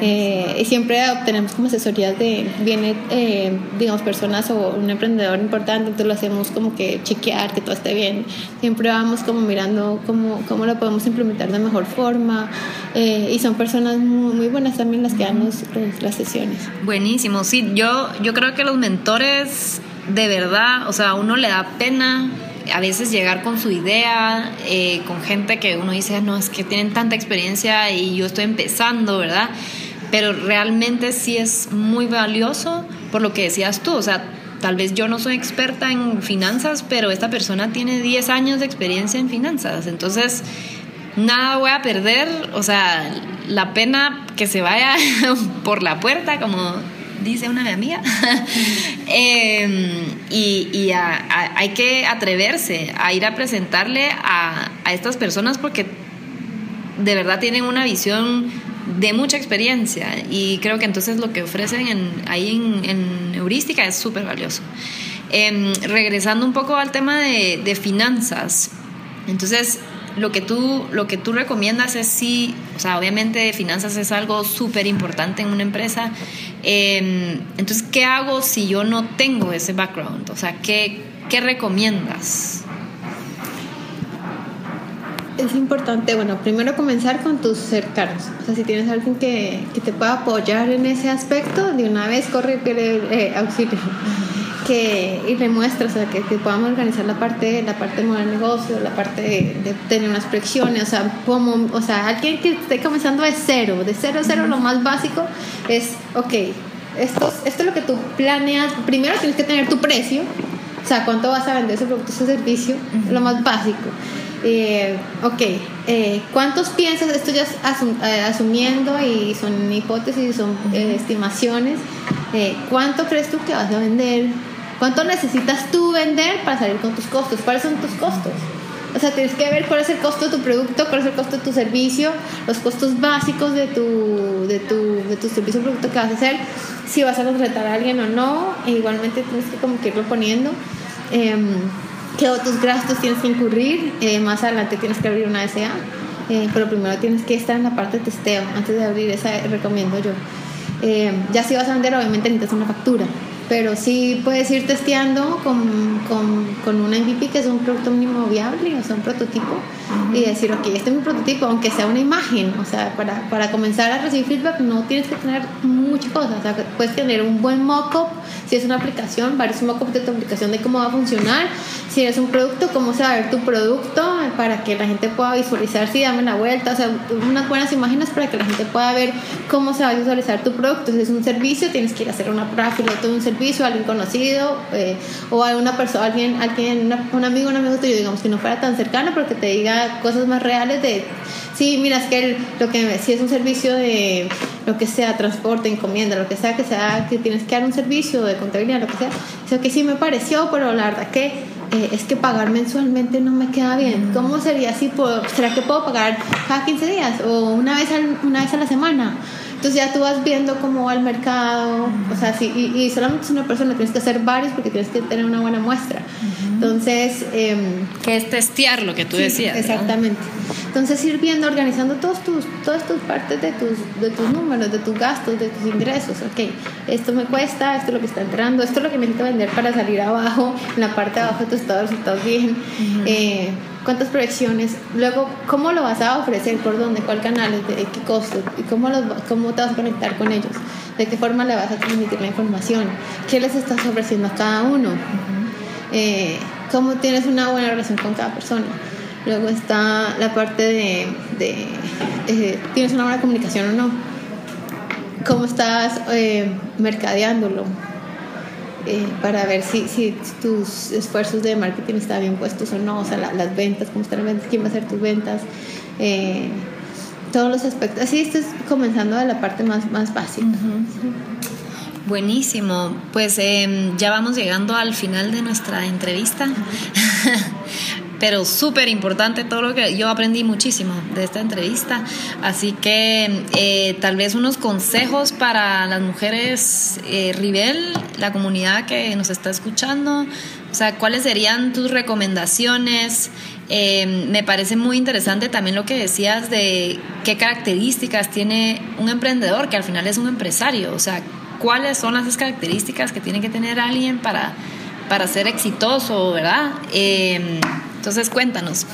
Eh, y siempre obtenemos como asesorías de, viene, eh, digamos, personas o un emprendedor importante, entonces lo hacemos como que chequear que todo esté bien. Siempre vamos como mirando cómo, cómo lo podemos implementar de mejor forma. Eh, y son personas muy, buenas también las que dan las sesiones. Buenísimo, sí, yo, yo creo que los mentores, de verdad, o sea, a uno le da pena a veces llegar con su idea, con gente que uno dice, no, es que tienen tanta experiencia y yo estoy empezando, ¿verdad? pero realmente sí es muy valioso por lo que decías tú, o sea, tal vez yo no soy experta en finanzas, pero esta persona tiene 10 años de experiencia en finanzas, entonces nada voy a perder, o sea, la pena que se vaya [laughs] por la puerta, como dice una amiga, [laughs] em, y, hay que atreverse a ir a presentarle a, a estas personas porque de verdad tienen una visión de mucha experiencia y creo que entonces lo que ofrecen en, ahí en, Heurística es súper valioso. Em, regresando un poco al tema de, finanzas, entonces lo que tú, lo que tú recomiendas es sí, o sea, obviamente finanzas es algo súper importante en una empresa. Em, entonces, ¿qué hago si yo no tengo ese background? O sea, ¿qué, qué recomiendas? es importante, bueno, primero comenzar con tus cercanos. O sea, si tienes alguien que, que te pueda apoyar en ese aspecto, de una vez corre pide eh, auxilio. Que, y demuestra, o sea, que, que, podamos organizar la parte, la parte de mover negocio, la parte de, tener unas proyecciones, o sea, como, o sea, alguien que esté comenzando de cero, de cero a cero, lo más básico es, ok, esto, esto es lo que tú planeas, primero tienes que tener tu precio, o sea, cuánto vas a vender ese producto, ese servicio, lo más básico. Eh, ok, eh, ¿cuántos piensas? Esto ya es eh, asumiendo y son hipótesis, son eh, estimaciones. ¿Cuánto crees tú que vas a vender? ¿Cuánto necesitas tú vender para salir con tus costos? ¿Cuáles son tus costos? O sea, tienes que ver cuál es el costo de tu producto, cuál es el costo de tu servicio, los costos básicos de tu, de tu, de tu servicio o producto que vas a hacer, si vas a contratar a alguien o no, e igualmente tienes que como que. Em, qué otros gastos tienes que incurrir. Eh, más adelante tienes que abrir una SA, eh, pero primero tienes que estar en la parte de testeo. Antes de abrir esa, recomiendo yo. Eh, ya si vas a vender, obviamente necesitas una factura, pero sí puedes ir testeando con, con, con un MVP que es un producto mínimo viable, o sea, un prototipo, y decir, ok, este es mi prototipo, aunque sea una imagen, o sea, para, para comenzar a recibir feedback no tienes que tener muchas cosas. O sea, puedes tener un buen mock-up, si es una aplicación, mock-ups de tu aplicación de cómo va a funcionar. Si es un producto, cómo se va a ver tu producto para que la gente pueda visualizar si dame la vuelta. O sea, unas buenas imágenes para que la gente pueda ver cómo se va a visualizar tu producto. Si es un servicio, tienes que ir a hacer una prueba piloto de un servicio a alguien conocido eh, o a una persona, alguien, alguien un amigo, un amigo tuyo, digamos que no fuera tan cercano, pero que te diga cosas más reales de sí, mira, es que lo que si es un servicio de lo que sea, transporte, encomienda, lo que sea, que sea, que tienes que dar un servicio de contabilidad, lo que sea, eso que sí me pareció, pero la verdad que eh, es que pagar mensualmente no me queda bien. ¿Cómo sería así? ¿Será que puedo pagar cada 15 días o una vez, una vez a la semana? Entonces ya tú vas viendo cómo va el mercado, o sea, sí, y, solamente es una persona, tienes que hacer varios porque tienes que tener una buena muestra. Entonces... Eh, que es testear lo que tú decías. Exactamente. Entonces ir viendo, organizando todos tus, todas tus partes de tus, de tus números, de tus gastos, de tus ingresos. Ok, esto me cuesta, esto es lo que está entrando, esto es lo que necesito vender para salir abajo, en la parte de abajo de tu estado de resultados bien cuántas proyecciones, luego cómo lo vas a ofrecer, por dónde, cuál canal, de qué costo, y cómo, los, cómo te vas a conectar con ellos, de qué forma le vas a transmitir la información, qué les estás ofreciendo a cada uno, eh, cómo tienes una buena relación con cada persona. Luego está la parte de, de eh, tienes una buena comunicación o no, cómo estás eh, mercadeándolo, eh, para ver si, si, tus esfuerzos de marketing están bien puestos o no, o sea, las ventas, cómo están las ventas, quién va a hacer tus ventas, eh, todos los aspectos. Así estás comenzando de la parte más, más básica. Buenísimo, pues em, ya vamos llegando al final de nuestra entrevista. [laughs] pero súper importante todo lo que yo aprendí muchísimo de esta entrevista. Así que eh, tal vez unos consejos para las mujeres eh, Rivel, la comunidad que nos está escuchando. O sea, ¿cuáles serían tus recomendaciones? Eh, me parece muy interesante también lo que decías de qué características tiene un emprendedor, que al final es un empresario. O sea, ¿cuáles son las características que tiene que tener alguien para, para ser exitoso, verdad? Entonces cuéntanos.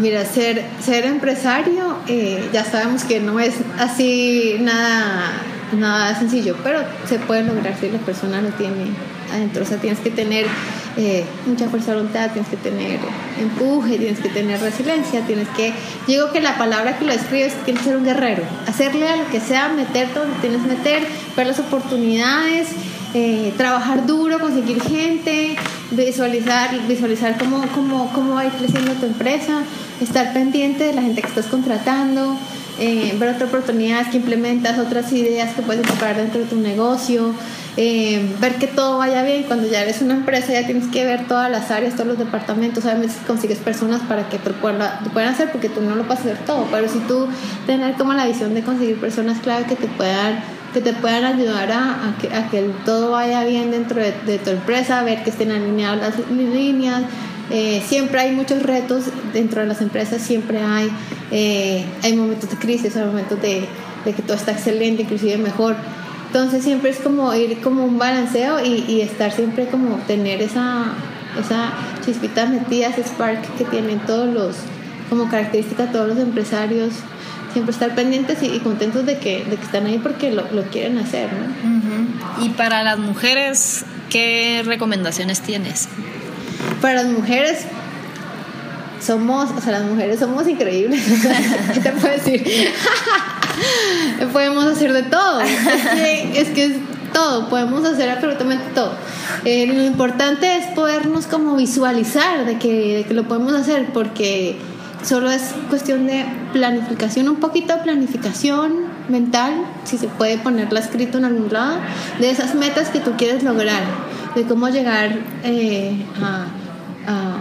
Mira, ser, ser empresario eh, ya sabemos que no es así nada, nada sencillo, pero se puede lograr si la persona lo tiene adentro. O sea, tienes que tener eh, mucha fuerza de voluntad, tienes que tener empuje, tienes que tener resiliencia, tienes que... Digo que la palabra que lo escribes tienes que ser un guerrero, hacerle a lo que sea, meterte donde tienes que meter, ver las oportunidades eh, trabajar duro, conseguir gente, visualizar, visualizar cómo, cómo, cómo va a ir creciendo tu empresa, estar pendiente de la gente que estás contratando, eh, ver otras oportunidades que implementas, otras ideas que puedes incorporar dentro de tu negocio, eh, ver que todo vaya bien. Cuando ya eres una empresa ya tienes que ver todas las áreas, todos los departamentos, obviamente consigues personas para que te puedan, te puedan hacer porque tú no lo puedes hacer todo, pero si tú tener como la visión de conseguir personas clave que te puedan que te puedan ayudar a, que, todo vaya bien dentro de, tu empresa, a ver que estén alineadas las líneas. Eh, siempre hay muchos retos dentro de las empresas, siempre hay, eh, hay momentos de crisis, hay momentos de, que todo está excelente, inclusive mejor. Entonces siempre es como ir como un balanceo y, y estar siempre como tener esa, esa chispita metida, ese spark que tienen todos los, como característica todos los empresarios siempre estar pendientes y, contentos de que, de que, están ahí porque lo, lo quieren hacer. ¿no? Y para las mujeres, ¿qué recomendaciones tienes? Para las mujeres, somos, o sea, las mujeres somos increíbles. [laughs] ¿Qué te puedo decir? [laughs] podemos hacer de todo. [laughs] Es que es, todo, podemos hacer absolutamente todo. Eh, lo importante es podernos como visualizar de que, de que lo podemos hacer porque Solo es cuestión de planificación, un poquito de planificación mental, si se puede ponerla escrito en algún lado, de esas metas que tú quieres lograr, de cómo llegar eh, a,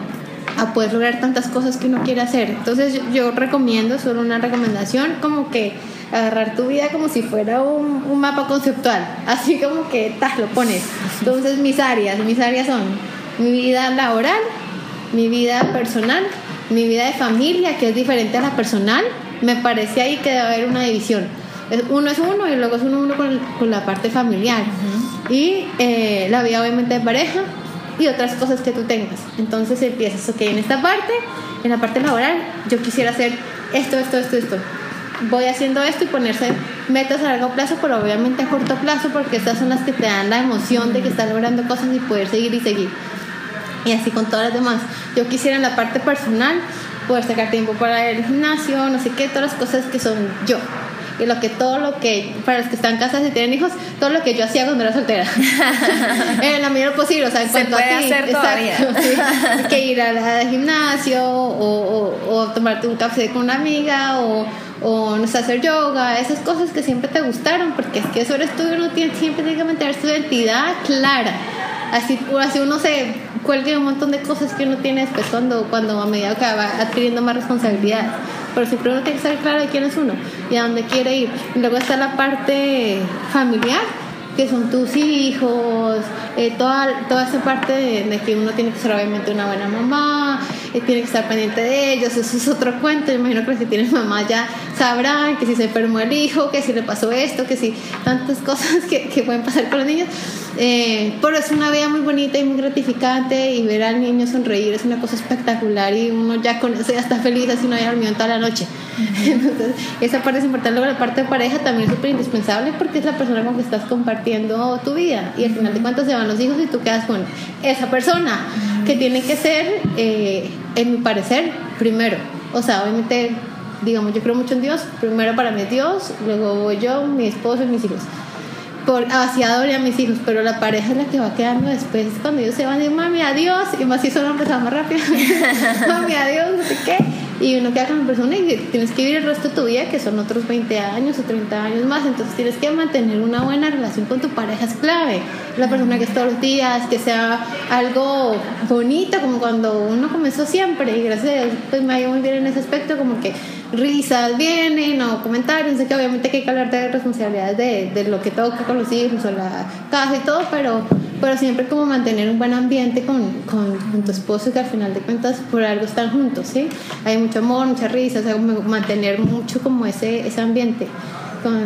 a, poder lograr tantas cosas que uno quiere hacer. Entonces yo, recomiendo, solo una recomendación, como que agarrar tu vida como si fuera un, un mapa conceptual, [laughs] así como que tas, lo pones. Entonces mis áreas, mis áreas son mi vida laboral, mi vida personal mi vida de familia, que es diferente a la personal, me parece ahí que debe haber una división. Uno es uno y luego es uno, uno con, con la parte familiar. Y eh, la vida obviamente de pareja y otras cosas que tú tengas. Entonces empiezas, ok, en esta parte, en la parte laboral, yo quisiera hacer esto, esto, esto, esto. Voy haciendo esto y ponerse metas a largo plazo, pero obviamente a corto plazo, porque estas son las que te dan la emoción de que estás logrando cosas y poder seguir y seguir. Y así con todas las demás. Yo quisiera en la parte personal poder sacar tiempo para el gimnasio, no sé qué, todas las cosas que son yo y lo que todo lo que, para los que están casados y tienen hijos, todo lo que yo hacía cuando era soltera. [laughs] en la medida posible, o sea, en cuanto a ti, hacer exacto, [laughs] que ir al gimnasio o, o, tomarte un café con una amiga o, o no sé, hacer yoga, esas cosas que siempre te gustaron, porque es que tú y uno tiene, siempre tiene que mantener su identidad clara. Así, así uno se cuelga un montón de cosas que uno tiene después cuando, cuando a medida que va adquiriendo más responsabilidad pero siempre uno tiene que estar claro de quién es uno y a dónde quiere ir. Luego está la parte familiar, que son tus hijos, eh, toda, toda esa parte de, que uno tiene que ser obviamente una buena mamá, eh, tiene que estar pendiente de ellos, eso es otro cuento, imagino que si tienes mamá ya sabrán que si se enfermó el hijo, que si le pasó esto, que si tantas [laughs] cosas que, que pueden pasar con los niños, eh, pero es una vida muy bonita y muy gratificante y ver al niño sonreír es una cosa espectacular y uno ya con eso ya está feliz así no haya dormido toda la noche. [laughs] Entonces, esa parte es importante. Luego, la parte de pareja también es súper indispensable porque es la persona con que estás compartiendo tu vida y al final de cuentas se van los hijos y tú quedas con esa persona que tiene que ser, eh, en mi parecer, primero. O sea, obviamente, digamos, yo creo mucho en Dios. Primero para mí es Dios, luego voy yo, mi esposo y mis hijos por hacia a mis hijos, pero la pareja es la que va quedando después cuando ellos se van y mami adiós y más si son hombres más rápido [laughs] mami adiós no sé qué y uno queda con la persona y tienes que vivir el resto de tu vida que son otros 20 años o 30 años más. Entonces tienes que mantener una buena relación con tu pareja es clave. La persona que es todos los días que sea algo bonito como cuando uno comenzó siempre. Y gracias a Dios pues me ha ido muy bien en ese aspecto como que risas vienen o comentarios, sé que obviamente hay que hablar de responsabilidades de, de, lo que toca con los hijos o la casa y todo, pero, pero siempre como mantener un buen ambiente con, con, tu esposo que al final de cuentas por algo están juntos, ¿sí? Hay mucho amor, mucha risa, o sea, mantener mucho como ese, ese ambiente. Con,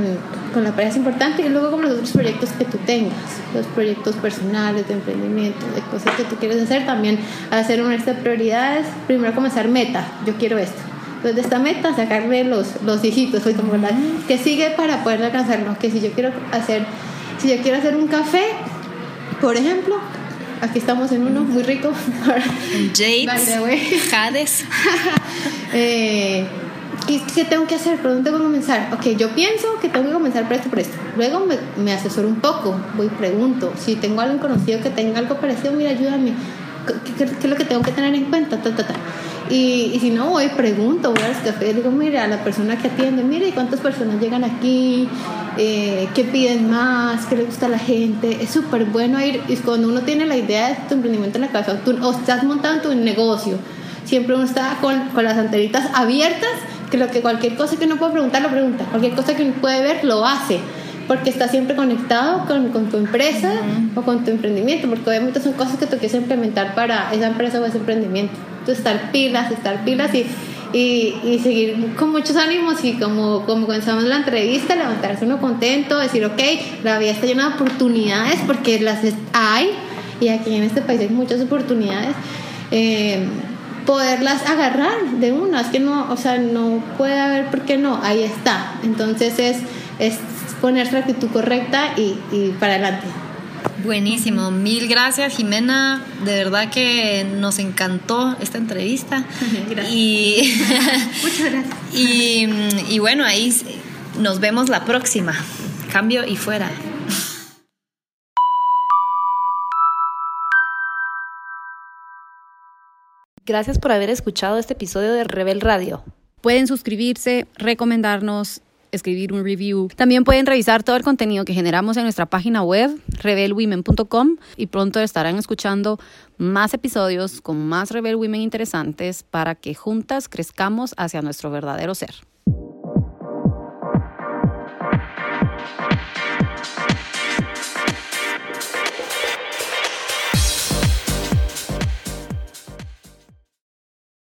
con, la pareja es importante y luego con los otros proyectos que tú tengas, los proyectos personales, de emprendimiento, de cosas que tú quieres hacer, también hacer una lista de prioridades, primero comenzar meta, yo quiero esto, entonces, de esta meta, sacarle los, los hijitos, soy como la que sigue para poder alcanzarlo. Que si yo quiero hacer, si yo quiero hacer un café, por ejemplo, aquí estamos en uno muy rico. [laughs] Jade, Jades. [laughs] eh, ¿qué, tengo que hacer? ¿Por dónde tengo que comenzar? Ok, yo pienso que tengo que comenzar por esto, por esto. Luego me, me asesoro un poco, voy y pregunto. Si tengo algo conocido que tenga algo parecido, mira, ayúdame. ¿Qué, qué, es lo que tengo que tener en cuenta? Ta, ta, ta. Y, si no, voy, pregunto, voy a los cafés, digo, mira, a la persona que atiende, mire, ¿cuántas personas llegan aquí? Eh, ¿Qué piden más? ¿Qué le gusta a la gente? Es súper bueno ir, y cuando uno tiene la idea de tu emprendimiento en la casa, o estás montando tu negocio, siempre uno está con, con las antenitas abiertas, que lo que cualquier cosa que uno pueda preguntar, lo pregunta, cualquier cosa que uno puede ver, lo hace porque está siempre conectado con, con tu empresa o con tu emprendimiento, porque obviamente son cosas que tú quieres implementar para esa empresa o ese emprendimiento estar pilas, estar pilas y, y, seguir con muchos ánimos y como, como comenzamos la entrevista, levantarse uno contento, decir, ok, la vida está llena de oportunidades porque las hay y aquí en este país hay muchas oportunidades. Eh, poderlas agarrar de una, es que no, o sea, no puede haber por qué no, ahí está. Entonces es, es poner la actitud correcta y, y para adelante. Buenísimo, mil gracias Jimena, de verdad que nos encantó esta entrevista. [laughs] Gracias. Y, [laughs] Muchas gracias. Y, bueno, ahí nos vemos la próxima. Cambio y fuera. Gracias por haber escuchado este episodio de Rebel Radio. Pueden suscribirse, recomendarnos escribir un review. También pueden revisar todo el contenido que generamos en nuestra página web, rebelwomen.com, y pronto estarán escuchando más episodios con más Rebel Women interesantes para que juntas crezcamos hacia nuestro verdadero ser.